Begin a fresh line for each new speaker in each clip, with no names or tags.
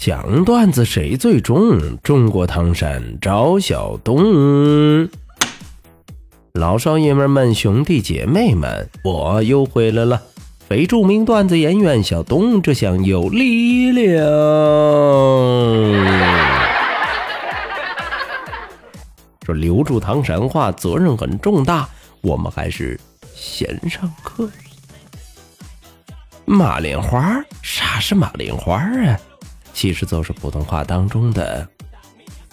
讲段子谁最重？中国唐山赵小东，老少爷们们、兄弟姐妹们，我又回来了。非著名段子演员小东，这厢有力量。说留住唐山话责任很重大，我们还是先上课。马莲花，啥是马莲花啊？其实就是普通话当中的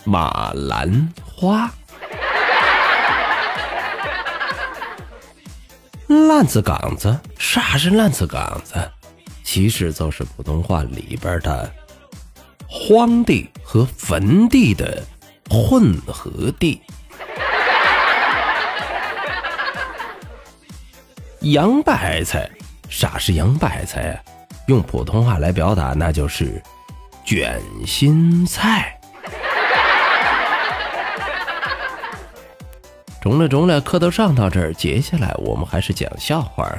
马兰花。烂子岗子，啥是烂子岗子？其实就是普通话里边的荒地和坟地的混合地。洋白菜，啥是洋白菜？用普通话来表达，那就是。卷心菜，中了中了，课都上到这儿，接下来我们还是讲笑话。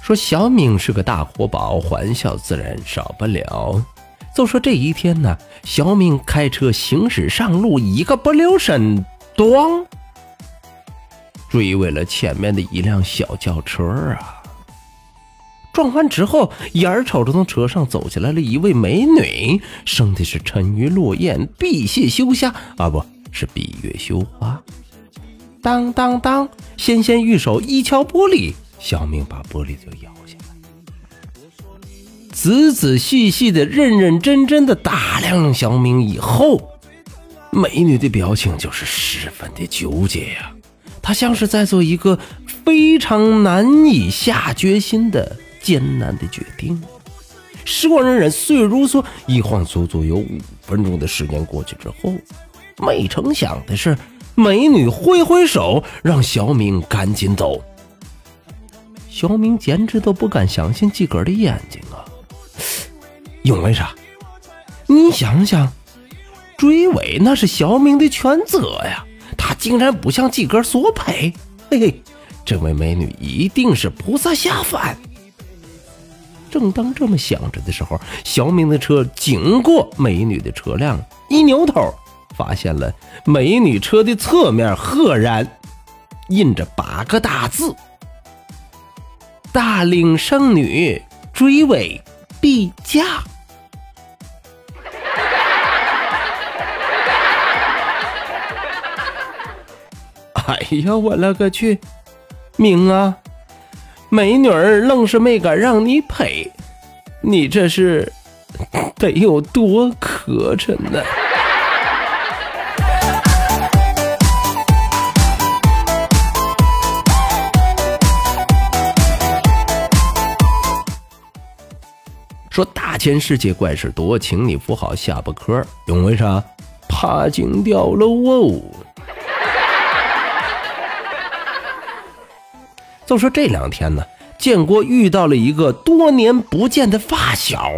说小明是个大活宝，欢笑自然少不了。就说这一天呢，小明开车行驶上路，一个不留神，咣，追尾了前面的一辆小轿车啊！撞完之后，眼瞅着从车上走下来了一位美女，生的是沉鱼落雁、闭月羞花啊，不是闭月羞花。当当当，纤纤玉手一敲玻璃，小明把玻璃就摇下来，仔仔细细的、认认真真的打量了小明以后，美女的表情就是十分的纠结呀，她像是在做一个非常难以下决心的。艰难的决定，时光荏苒，岁月如梭，一晃足足有五分钟的时间过去之后，没成想的是，美女挥挥手，让小明赶紧走。小明简直都不敢相信自个儿的眼睛啊！因为啥？你想想，追尾那是小明的全责呀，他竟然不向自个儿索赔，嘿嘿，这位美女一定是菩萨下凡。正当这么想着的时候，小明的车经过美女的车辆，一扭头，发现了美女车的侧面赫然印着八个大字：“大龄剩女追尾必驾。”哎呀，我勒个去，明啊！美女儿愣是没敢让你陪，你这是得有多磕碜呢？说大千世界怪事多，请你扶好下巴颏因为啥？怕惊掉了哦。就说这两天呢，建国遇到了一个多年不见的发小。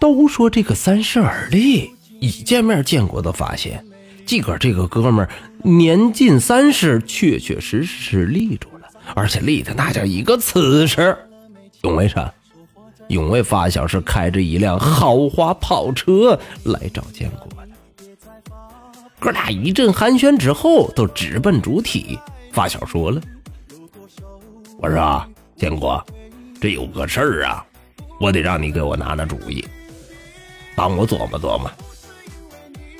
都说这个三十而立，一见面建国都发现，自个儿这个哥们儿年近三十，确确实实立住了，而且立的那叫一个瓷实。因为啥？因为发小是开着一辆豪华跑车来找建国的。哥俩一阵寒暄之后，都直奔主题。发小说了。我说：“建国，这有个事儿啊，我得让你给我拿拿主意，帮我琢磨琢磨。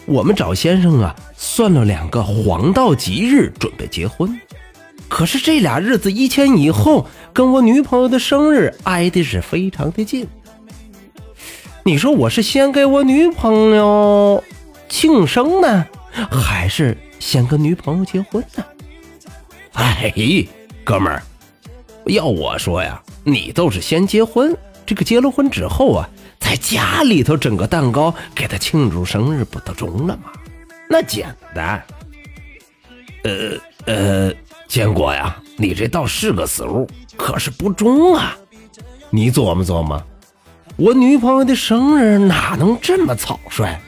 我们找先生啊，算了两个黄道吉日，准备结婚。可是这俩日子一前一后，跟我女朋友的生日挨的是非常的近。你说我是先给我女朋友庆生呢，还是先跟女朋友结婚呢？哎，哥们儿。”要我说呀，你都是先结婚，这个结了婚之后啊，在家里头整个蛋糕给他庆祝生日不都中了吗？那简单。呃呃，坚果呀，你这倒是个死路，可是不中啊。你琢磨琢磨，我女朋友的生日哪能这么草率？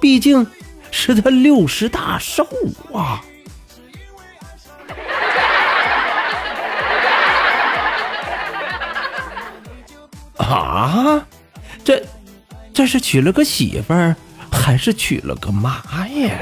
毕竟是她六十大寿啊！啊，这这是娶了个媳妇儿，还是娶了个妈呀？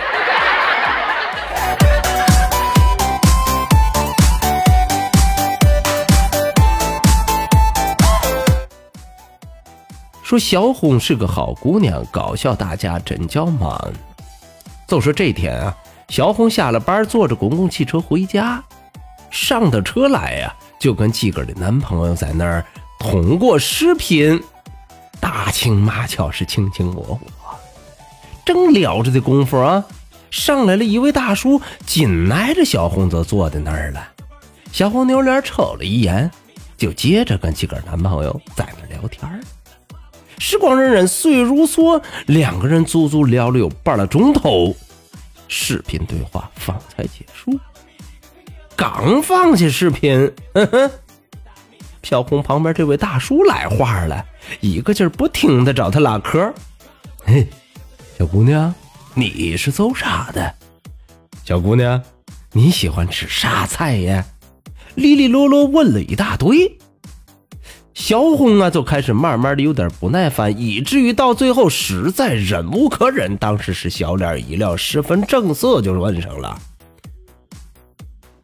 说小红是个好姑娘，搞笑大家真叫忙。就说这天啊，小红下了班，坐着公共汽车回家，上的车来呀，就跟自个儿的男朋友在那儿通过视频打情骂俏，是卿卿我我。正聊着的功夫啊，上来了一位大叔，紧挨着小红则坐在那儿了。小红扭脸瞅了一眼，就接着跟自个儿男朋友在那聊天。时光荏苒，岁月如梭，两个人足足聊了有半个钟头，视频对话方才结束。刚放下视频，嗯哼，小红旁边这位大叔来话了，一个劲儿不停的找他拉嗑。嘿，小姑娘，你是做啥的？小姑娘，你喜欢吃啥菜呀？哩哩啰啰问了一大堆。小红啊，就开始慢慢的有点不耐烦，以至于到最后实在忍无可忍。当时是小脸一撂，十分正色，就问上了：“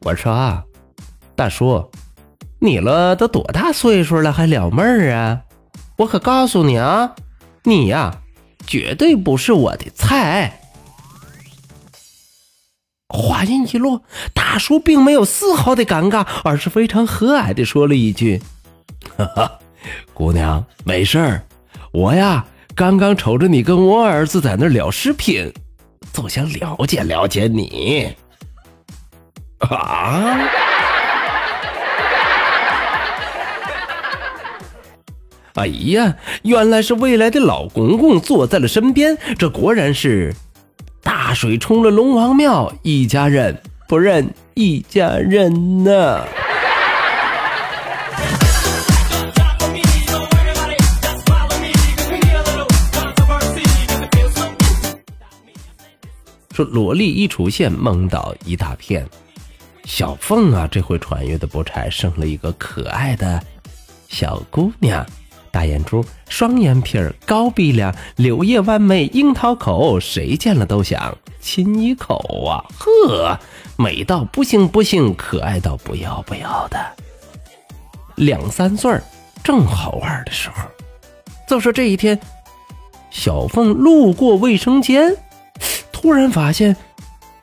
我说啊，大叔，你了都多大岁数了，还撩妹儿啊？我可告诉你啊，你呀，绝对不是我的菜。”话音一落，大叔并没有丝毫的尴尬，而是非常和蔼的说了一句。哈哈，姑娘，没事儿。我呀，刚刚瞅着你跟我儿子在那聊视频，就想了解了解你。啊！哎呀，原来是未来的老公公坐在了身边。这果然是大水冲了龙王庙，一家人不认一家人呐。说萝莉一出现，懵倒一大片。小凤啊，这回穿越的不差，生了一个可爱的小姑娘，大眼珠，双眼皮儿，高鼻梁，柳叶弯眉，樱桃口，谁见了都想亲一口啊！呵，美到不行不行，可爱到不要不要的。两三岁儿正好玩的时候，就说这一天，小凤路过卫生间。突然发现，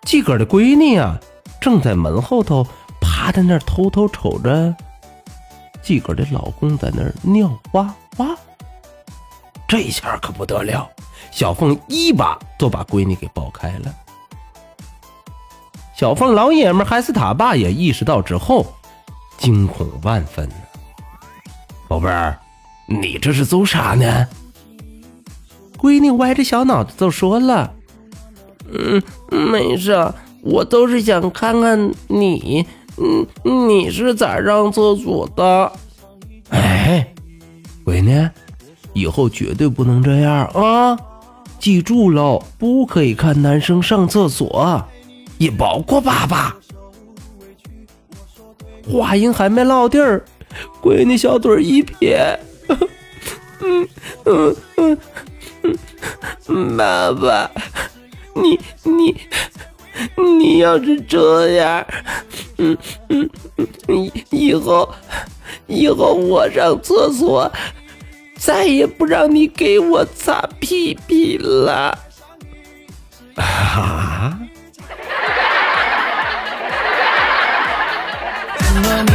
自个儿的闺女啊，正在门后头趴在那儿偷偷瞅着自个儿的老公在那儿尿哇哇。这下可不得了，小凤一把就把闺女给抱开了。小凤老爷们还是他爸也意识到之后，惊恐万分。宝贝儿，你这是做啥呢？闺女歪着小脑袋就说了。嗯，没事，我都是想看看你，嗯，你是咋上厕所的？哎，闺女，以后绝对不能这样啊！记住喽，不可以看男生上厕所，也包括爸爸。话音还没落地儿，闺女小嘴一撇，嗯嗯嗯嗯，爸爸。你你你要是这样，嗯嗯，以后以后我上厕所再也不让你给我擦屁屁了。啊！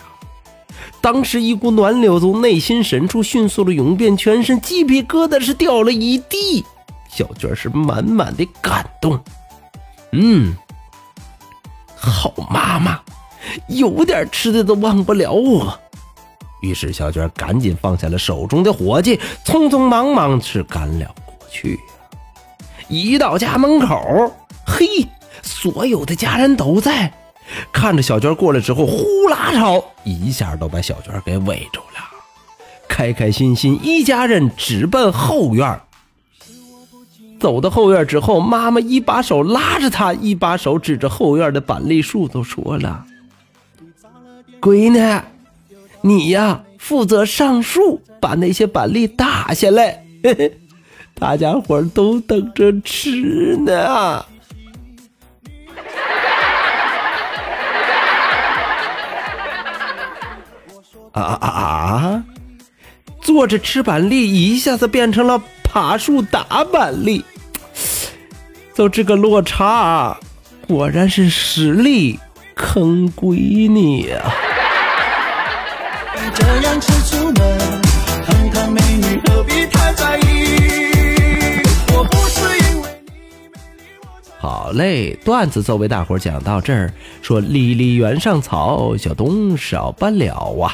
当时一股暖流从内心深处迅速的涌遍全身，鸡皮疙瘩是掉了一地。小娟是满满的感动。嗯，好妈妈，有点吃的都忘不了我。于是小娟赶紧放下了手中的活计，匆匆忙忙是赶了过去。一到家门口，嘿，所有的家人都在，看着小娟过来之后，呼啦超一下都把小娟给围住了，开开心心一家人直奔后院。走到后院之后，妈妈一把手拉着她，一把手指着后院的板栗树，都说了：“闺女，你呀负责上树，把那些板栗打下来，嘿嘿，大家伙都等着吃呢。”啊啊啊！坐着吃板栗，一下子变成了爬树打板栗。就这个落差，果然是实力坑闺女呀！好嘞，段子作为大伙讲到这儿。说离离原上草，小东少不了啊！